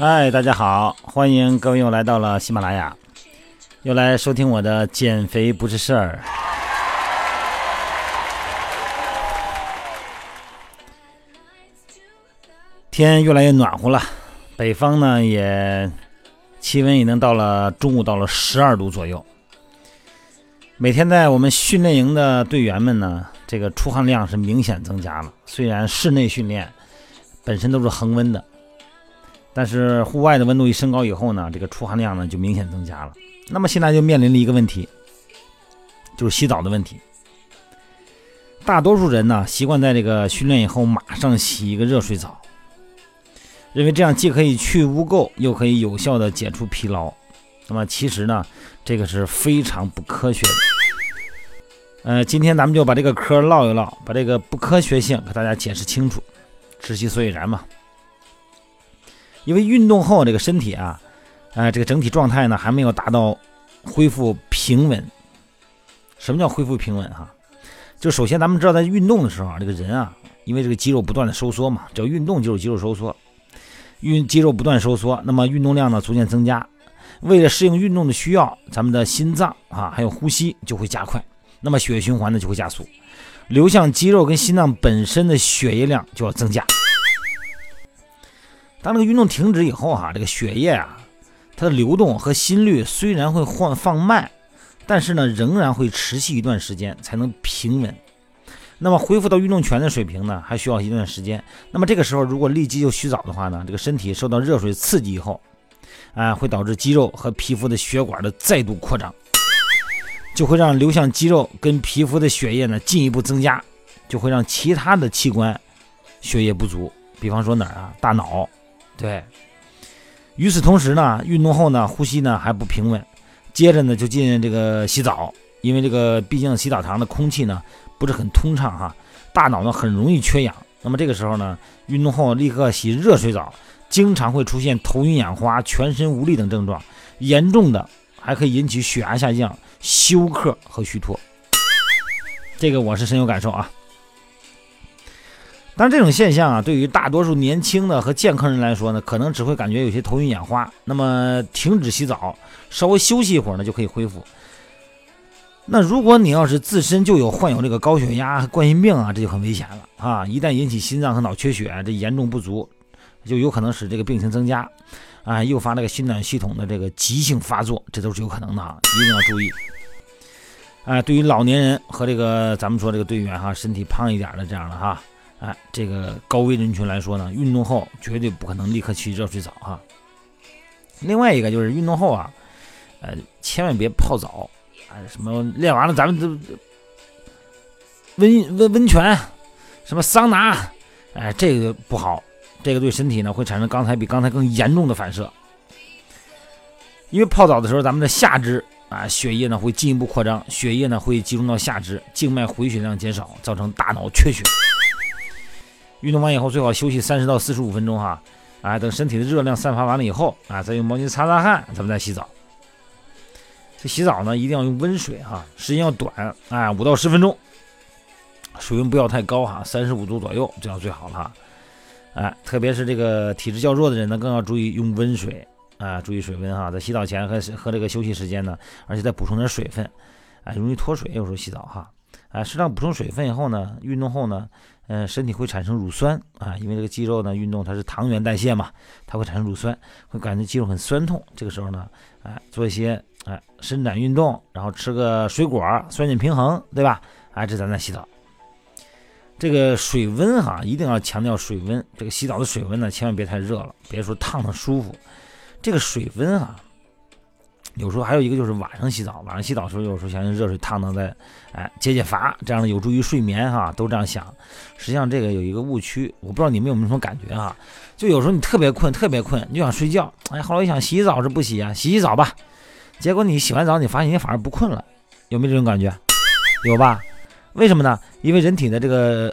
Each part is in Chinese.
嗨，大家好，欢迎各位又来到了喜马拉雅，又来收听我的减肥不是事儿。天越来越暖和了，北方呢也气温已经到了中午到了十二度左右。每天在我们训练营的队员们呢，这个出汗量是明显增加了。虽然室内训练本身都是恒温的。但是户外的温度一升高以后呢，这个出汗量呢就明显增加了。那么现在就面临了一个问题，就是洗澡的问题。大多数人呢习惯在这个训练以后马上洗一个热水澡，认为这样既可以去污垢，又可以有效的解除疲劳。那么其实呢，这个是非常不科学的。呃，今天咱们就把这个嗑唠一唠，把这个不科学性给大家解释清楚，知其所以然嘛。因为运动后这个身体啊，呃，这个整体状态呢还没有达到恢复平稳。什么叫恢复平稳哈？就首先咱们知道，在运动的时候啊，这个人啊，因为这个肌肉不断的收缩嘛，只要运动就是肌肉收缩，运肌肉不断收缩，那么运动量呢逐渐增加。为了适应运动的需要，咱们的心脏啊还有呼吸就会加快，那么血液循环呢就会加速，流向肌肉跟心脏本身的血液量就要增加。当这个运动停止以后，哈，这个血液啊，它的流动和心率虽然会换放慢，但是呢，仍然会持续一段时间才能平稳。那么恢复到运动权的水平呢，还需要一段时间。那么这个时候，如果立即就洗澡的话呢，这个身体受到热水刺激以后，啊，会导致肌肉和皮肤的血管的再度扩张，就会让流向肌肉跟皮肤的血液呢进一步增加，就会让其他的器官血液不足，比方说哪儿啊，大脑。对，与此同时呢，运动后呢，呼吸呢还不平稳，接着呢就进这个洗澡，因为这个毕竟洗澡堂的空气呢不是很通畅哈，大脑呢很容易缺氧。那么这个时候呢，运动后立刻洗热水澡，经常会出现头晕眼花、全身无力等症状，严重的还可以引起血压下降、休克和虚脱。这个我是深有感受啊。但是这种现象啊，对于大多数年轻的和健康人来说呢，可能只会感觉有些头晕眼花。那么停止洗澡，稍微休息一会儿呢，就可以恢复。那如果你要是自身就有患有这个高血压、冠心病啊，这就很危险了啊！一旦引起心脏和脑缺血，这严重不足，就有可能使这个病情增加，啊，诱发这个心脑系统的这个急性发作，这都是有可能的啊，一定要注意。啊，对于老年人和这个咱们说这个队员哈，身体胖一点的这样的哈。哎，这个高危人群来说呢，运动后绝对不可能立刻去热水澡哈。另外一个就是运动后啊，呃，千万别泡澡，哎，什么练完了咱们都温温温泉，什么桑拿，哎，这个不好，这个对身体呢会产生刚才比刚才更严重的反射。因为泡澡的时候，咱们的下肢啊，血液呢会进一步扩张，血液呢会集中到下肢，静脉回血量减少，造成大脑缺血。运动完以后最好休息三十到四十五分钟哈，啊，等身体的热量散发完了以后啊，再用毛巾擦擦汗，咱们再洗澡。这洗澡呢一定要用温水哈，时间要短，啊，五到十分钟，水温不要太高哈，三十五度左右这样最好了哈。哎，特别是这个体质较弱的人呢，更要注意用温水啊，注意水温哈，在洗澡前和和这个休息时间呢，而且再补充点水分，啊，容易脱水，有时候洗澡哈。啊，适当补充水分以后呢，运动后呢，嗯，身体会产生乳酸啊，因为这个肌肉呢，运动它是糖原代谢嘛，它会产生乳酸，会感觉肌肉很酸痛。这个时候呢，哎，做一些哎伸展运动，然后吃个水果，酸碱平衡，对吧？哎，这咱再洗澡。这个水温哈，一定要强调水温。这个洗澡的水温呢，千万别太热了，别说烫的舒服。这个水温啊。有时候还有一个就是晚上洗澡，晚上洗澡的时候，有时候想用热水烫烫再，哎，解解乏，这样呢有助于睡眠哈，都这样想。实际上这个有一个误区，我不知道你们有没有什么感觉哈？就有时候你特别困，特别困，你就想睡觉，哎，后来一想洗澡是不洗啊，洗洗澡吧。结果你洗完澡，你发现你反而不困了，有没有这种感觉？有吧？为什么呢？因为人体的这个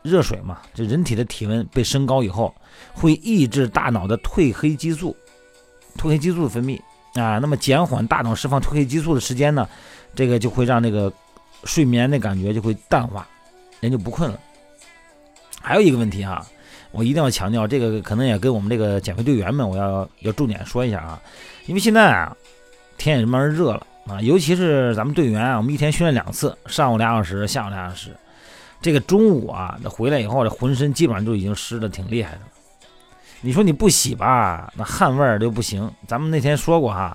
热水嘛，这人体的体温被升高以后，会抑制大脑的褪黑激素，褪黑激素的分泌。啊，那么减缓大脑释放褪黑激素的时间呢，这个就会让那个睡眠的感觉就会淡化，人就不困了。还有一个问题哈，我一定要强调，这个可能也跟我们这个减肥队员们，我要要重点说一下啊，因为现在啊，天也慢慢热了啊，尤其是咱们队员啊，我们一天训练两次，上午俩小时，下午俩小时，这个中午啊，这回来以后，这浑身基本上就已经湿的挺厉害的。你说你不洗吧，那汗味儿就不行。咱们那天说过哈，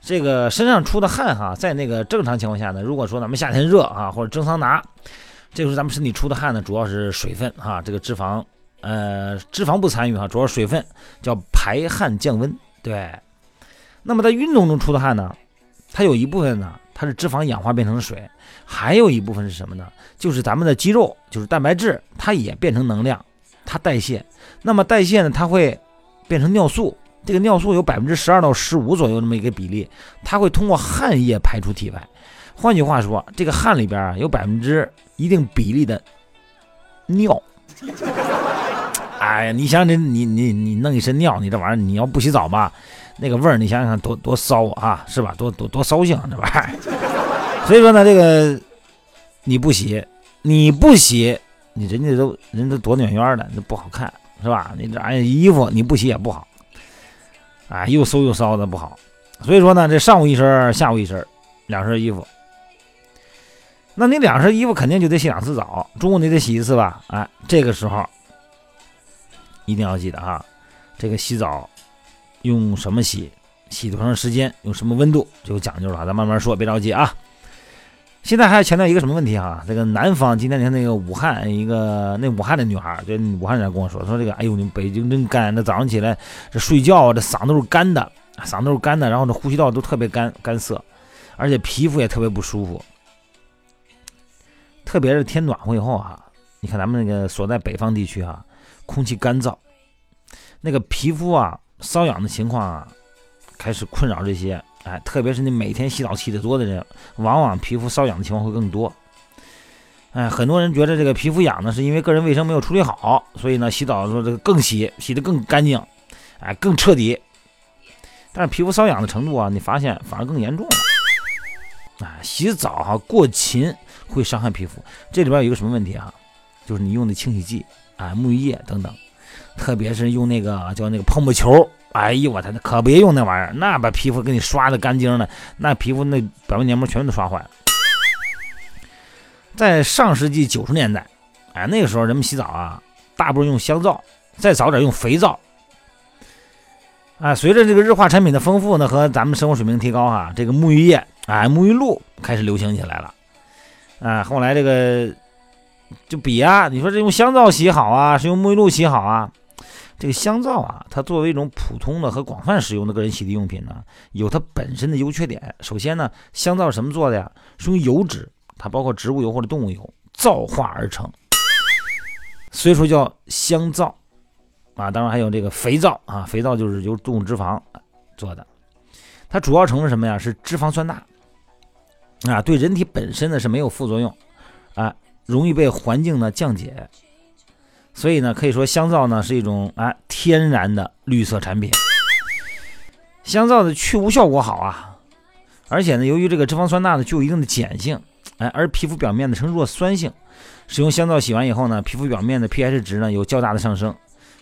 这个身上出的汗哈，在那个正常情况下呢，如果说咱们夏天热啊，或者蒸桑拿，这个时候咱们身体出的汗呢，主要是水分哈，这个脂肪。呃，脂肪不参与哈，主要水分，叫排汗降温。对，那么在运动中出的汗呢，它有一部分呢，它是脂肪氧化变成水，还有一部分是什么呢？就是咱们的肌肉，就是蛋白质，它也变成能量，它代谢。那么代谢呢，它会变成尿素，这个尿素有百分之十二到十五左右这么一个比例，它会通过汗液排出体外。换句话说，这个汗里边啊，有百分之一定比例的尿。哎呀，你想这你你你弄一身尿，你这玩意儿你要不洗澡吧，那个味儿你想想多多骚啊，是吧？多多多骚性这玩意儿。所以说呢，这个你不洗，你不洗，你人家都人都多暖圆的，那不好看，是吧？你这哎衣服你不洗也不好，啊，又馊又骚的不好。所以说呢，这上午一身，下午一身，两身衣服。那你两身衣服肯定就得洗两次澡，中午你得洗一次吧？哎，这个时候。一定要记得哈，这个洗澡用什么洗，洗多长时间，用什么温度就有讲究了。咱慢慢说，别着急啊。现在还要强调一个什么问题哈？这个南方今天你看那个武汉一个那武汉的女孩，就武汉人跟我说说这个，哎呦，你们北京真干，那早上起来这睡觉这嗓子都是干的，嗓子都是干的，然后这呼吸道都特别干干涩，而且皮肤也特别不舒服。特别是天暖和以后啊，你看咱们那个所在北方地区啊。空气干燥，那个皮肤啊瘙痒的情况啊，开始困扰这些。哎，特别是你每天洗澡洗得多的人，往往皮肤瘙痒的情况会更多。哎，很多人觉得这个皮肤痒呢，是因为个人卫生没有处理好，所以呢洗澡的时候这个更洗，洗得更干净，哎，更彻底。但是皮肤瘙痒的程度啊，你发现反而更严重了。哎，洗澡哈过勤会伤害皮肤。这里边有一个什么问题啊？就是你用的清洗剂。啊，沐浴液等等，特别是用那个叫那个泡沫球，哎呦我天，可别用那玩意儿，那把皮肤给你刷的干净的，那皮肤那表面黏膜全都刷坏了。在上世纪九十年代，哎，那个时候人们洗澡啊，大部分用香皂，再早点用肥皂。啊，随着这个日化产品的丰富呢，和咱们生活水平提高哈，这个沐浴液，哎，沐浴露开始流行起来了。啊，后来这个。就比啊，你说这用香皂洗好啊，是用沐浴露洗好啊？这个香皂啊，它作为一种普通的和广泛使用的个人洗涤用品呢，有它本身的优缺点。首先呢，香皂什么做的呀？是用油脂，它包括植物油或者动物油皂化而成，所以说叫香皂啊。当然还有这个肥皂啊，肥皂就是由动物脂肪做的，它主要成分什么呀？是脂肪酸钠啊，对人体本身呢是没有副作用啊。容易被环境呢降解，所以呢，可以说香皂呢是一种啊天然的绿色产品。香皂的去污效果好啊，而且呢，由于这个脂肪酸钠呢具有一定的碱性，哎，而皮肤表面呢呈弱酸性，使用香皂洗完以后呢，皮肤表面的 pH 值呢有较大的上升，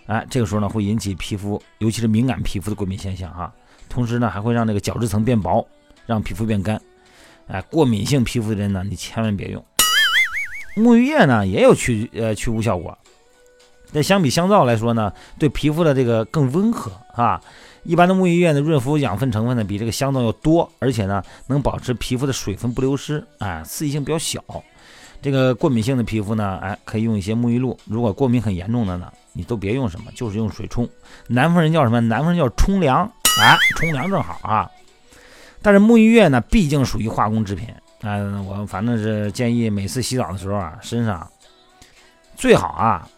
哎，这个时候呢会引起皮肤，尤其是敏感皮肤的过敏现象哈。同时呢，还会让那个角质层变薄，让皮肤变干。哎，过敏性皮肤的人呢，你千万别用。沐浴液呢也有去呃去污效果，但相比香皂来说呢，对皮肤的这个更温和啊。一般的沐浴液的润肤养分成分呢比这个香皂要多，而且呢能保持皮肤的水分不流失，哎，刺激性比较小。这个过敏性的皮肤呢，哎，可以用一些沐浴露。如果过敏很严重的呢，你都别用什么，就是用水冲。南方人叫什么？南方人叫冲凉，哎，冲凉正好啊。但是沐浴液呢，毕竟属于化工制品。嗯，我反正是建议每次洗澡的时候啊，身上最好啊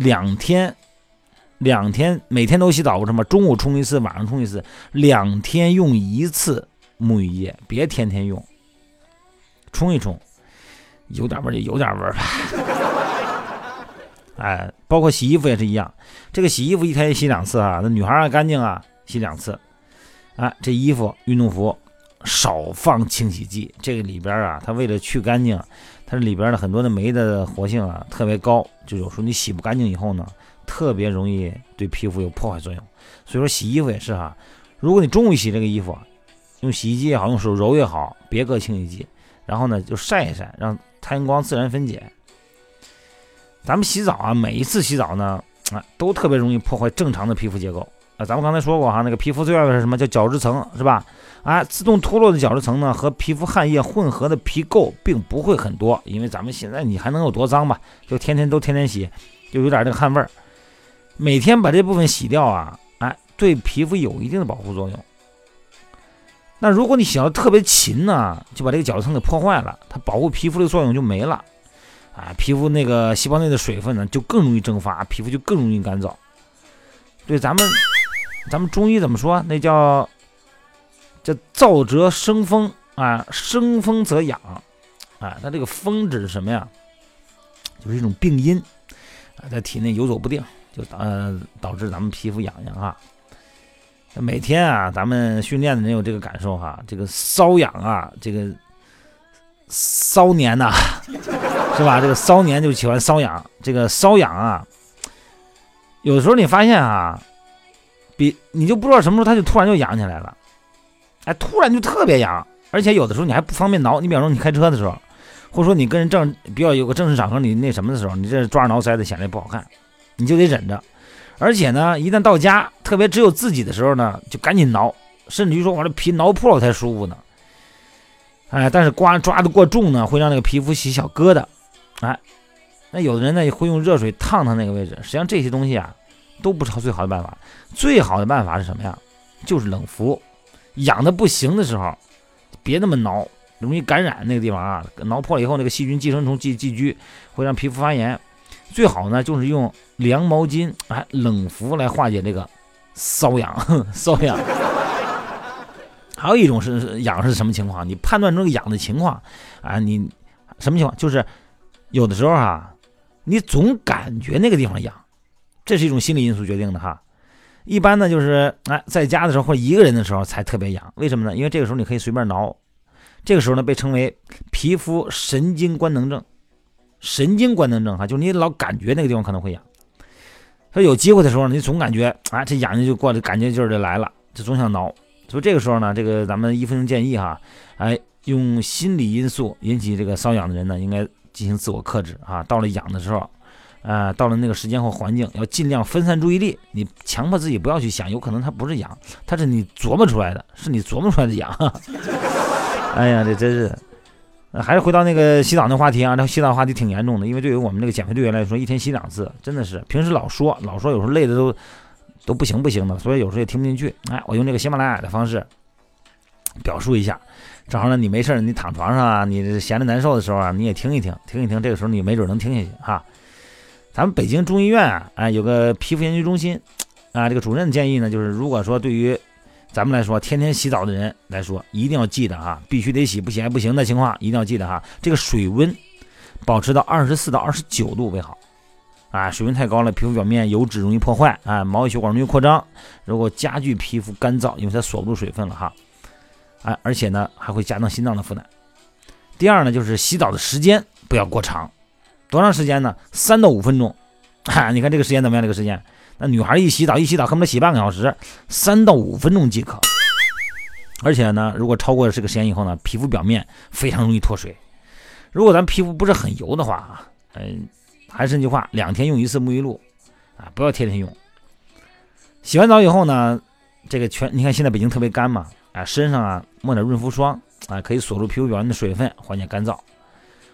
两天两天每天都洗澡，什么中午冲一次，晚上冲一次，两天用一次沐浴液，别天天用，冲一冲，有点味就有点味儿吧。哎，包括洗衣服也是一样，这个洗衣服一天洗两次啊，那女孩儿干净啊，洗两次，哎，这衣服运动服。少放清洗剂。这个里边啊，它为了去干净，它里边的很多的酶的活性啊特别高，就有时候你洗不干净以后呢，特别容易对皮肤有破坏作用。所以说洗衣服也是哈，如果你中午洗这个衣服，用洗衣机也好，用手揉也好，别搁清洗剂，然后呢就晒一晒，让太阳光自然分解。咱们洗澡啊，每一次洗澡呢，啊，都特别容易破坏正常的皮肤结构啊。咱们刚才说过哈，那个皮肤最外面是什么叫角质层，是吧？啊，自动脱落的角质层呢，和皮肤汗液混合的皮垢并不会很多，因为咱们现在你还能有多脏吧？就天天都天天洗，就有点这个汗味儿。每天把这部分洗掉啊，哎，对皮肤有一定的保护作用。那如果你洗的特别勤呢，就把这个角质层给破坏了，它保护皮肤的作用就没了。啊，皮肤那个细胞内的水分呢，就更容易蒸发，皮肤就更容易干燥。对，咱们咱们中医怎么说？那叫叫燥则生风啊，生风则养啊。它这个风指什么呀？就是一种病因啊，在体内游走不定，就呃导致咱们皮肤痒痒啊。每天啊，咱们训练的人有这个感受哈，这个瘙痒啊，这个。骚年呐，是吧？这个骚年就喜欢瘙痒，这个瘙痒啊，有的时候你发现啊，比你就不知道什么时候它就突然就痒起来了，哎，突然就特别痒，而且有的时候你还不方便挠。你比方说你开车的时候，或者说你跟人正比较有个正式场合，你那什么的时候，你这抓着挠腮的显得不好看，你就得忍着。而且呢，一旦到家，特别只有自己的时候呢，就赶紧挠，甚至于说我这皮挠破了才舒服呢。哎，但是刮抓的过重呢，会让那个皮肤起小疙瘩。哎，那有的人呢会用热水烫烫那个位置。实际上这些东西啊，都不是最好的办法。最好的办法是什么呀？就是冷敷。痒的不行的时候，别那么挠，容易感染那个地方啊。挠破了以后，那个细菌、寄生虫寄寄居，会让皮肤发炎。最好呢就是用凉毛巾，哎，冷敷来化解这个瘙痒，瘙痒。还有一种是痒是什么情况？你判断这个痒的情况啊，你什么情况？就是有的时候啊，你总感觉那个地方痒，这是一种心理因素决定的哈。一般呢就是哎，在家的时候或者一个人的时候才特别痒，为什么呢？因为这个时候你可以随便挠，这个时候呢被称为皮肤神经官能症。神经官能症哈，就是你老感觉那个地方可能会痒。说有机会的时候，你总感觉啊，这痒痒就过来，感觉劲儿就来了，就总想挠。所以这个时候呢，这个咱们医生建议哈，哎，用心理因素引起这个瘙痒的人呢，应该进行自我克制啊。到了痒的时候，啊，到了那个时间或环境，要尽量分散注意力。你强迫自己不要去想，有可能它不是痒，它是你琢磨出来的，是你琢磨出来的痒。哎呀，这真是，还是回到那个洗澡那话题啊。这洗澡话题挺严重的，因为对于我们这个减肥队员来说，一天洗两次，真的是平时老说老说，有时候累的都。都不行不行的，所以有时候也听不进去。哎，我用这个喜马拉雅的方式表述一下，正好呢，你没事你躺床上啊，你闲着难受的时候啊，你也听一听，听一听，这个时候你没准能听下去哈。咱们北京中医院啊，哎，有个皮肤研究中心啊，这个主任建议呢，就是如果说对于咱们来说，天天洗澡的人来说，一定要记得哈，必须得洗，不洗还不行的情况，一定要记得哈，这个水温保持到二十四到二十九度为好。啊，水温太高了，皮肤表面油脂容易破坏啊，毛细血管容易扩张，如果加剧皮肤干燥，因为它锁不住水分了哈。啊，而且呢，还会加重心脏的负担。第二呢，就是洗澡的时间不要过长，多长时间呢？三到五分钟。哈，你看这个时间怎么样？这个时间，那女孩一洗澡一洗澡恨不得洗半个小时，三到五分钟即可。而且呢，如果超过这个时间以后呢，皮肤表面非常容易脱水。如果咱皮肤不是很油的话啊，嗯。还是那句话，两天用一次沐浴露，啊，不要天天用。洗完澡以后呢，这个全你看现在北京特别干嘛，啊，身上啊抹点润肤霜，啊，可以锁住皮肤表面的水分，缓解干燥。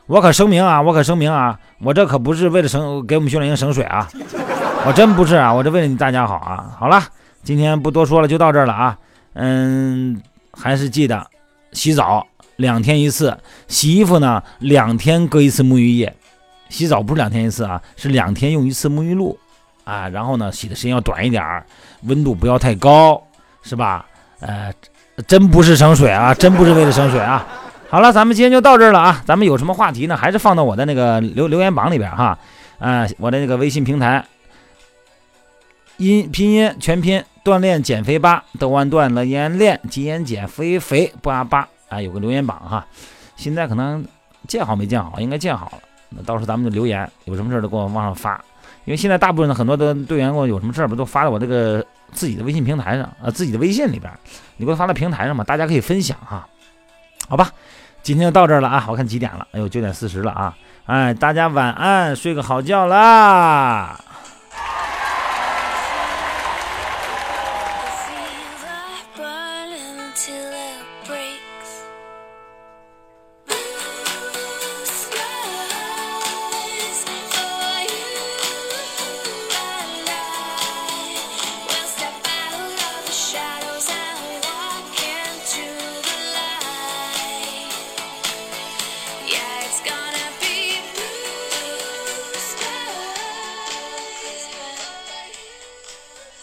我可声明啊，我可声明啊，我这可不是为了省给我们训练营省水啊，我真不是啊，我这为了你大家好啊。好了，今天不多说了，就到这儿了啊。嗯，还是记得洗澡两天一次，洗衣服呢两天搁一次沐浴液。洗澡不是两天一次啊，是两天用一次沐浴露，啊，然后呢，洗的时间要短一点，温度不要太高，是吧？呃，真不是省水啊，真不是为了省水啊。好了，咱们今天就到这儿了啊。咱们有什么话题呢？还是放到我的那个留留言榜里边哈。啊，我的那个微信平台，音拼音全拼锻炼减肥吧，豆完锻了演练，鸡眼减肥肥八八啊，有个留言榜哈。现在可能建好没建好，应该建好了。那到时候咱们就留言，有什么事儿都给我往上发。因为现在大部分的很多的队员给我有什么事儿不都发到我这个自己的微信平台上啊，自己的微信里边，你给我发到平台上嘛，大家可以分享哈。好吧，今天就到这儿了啊，我看几点了？哎呦，九点四十了啊！哎，大家晚安，睡个好觉啦。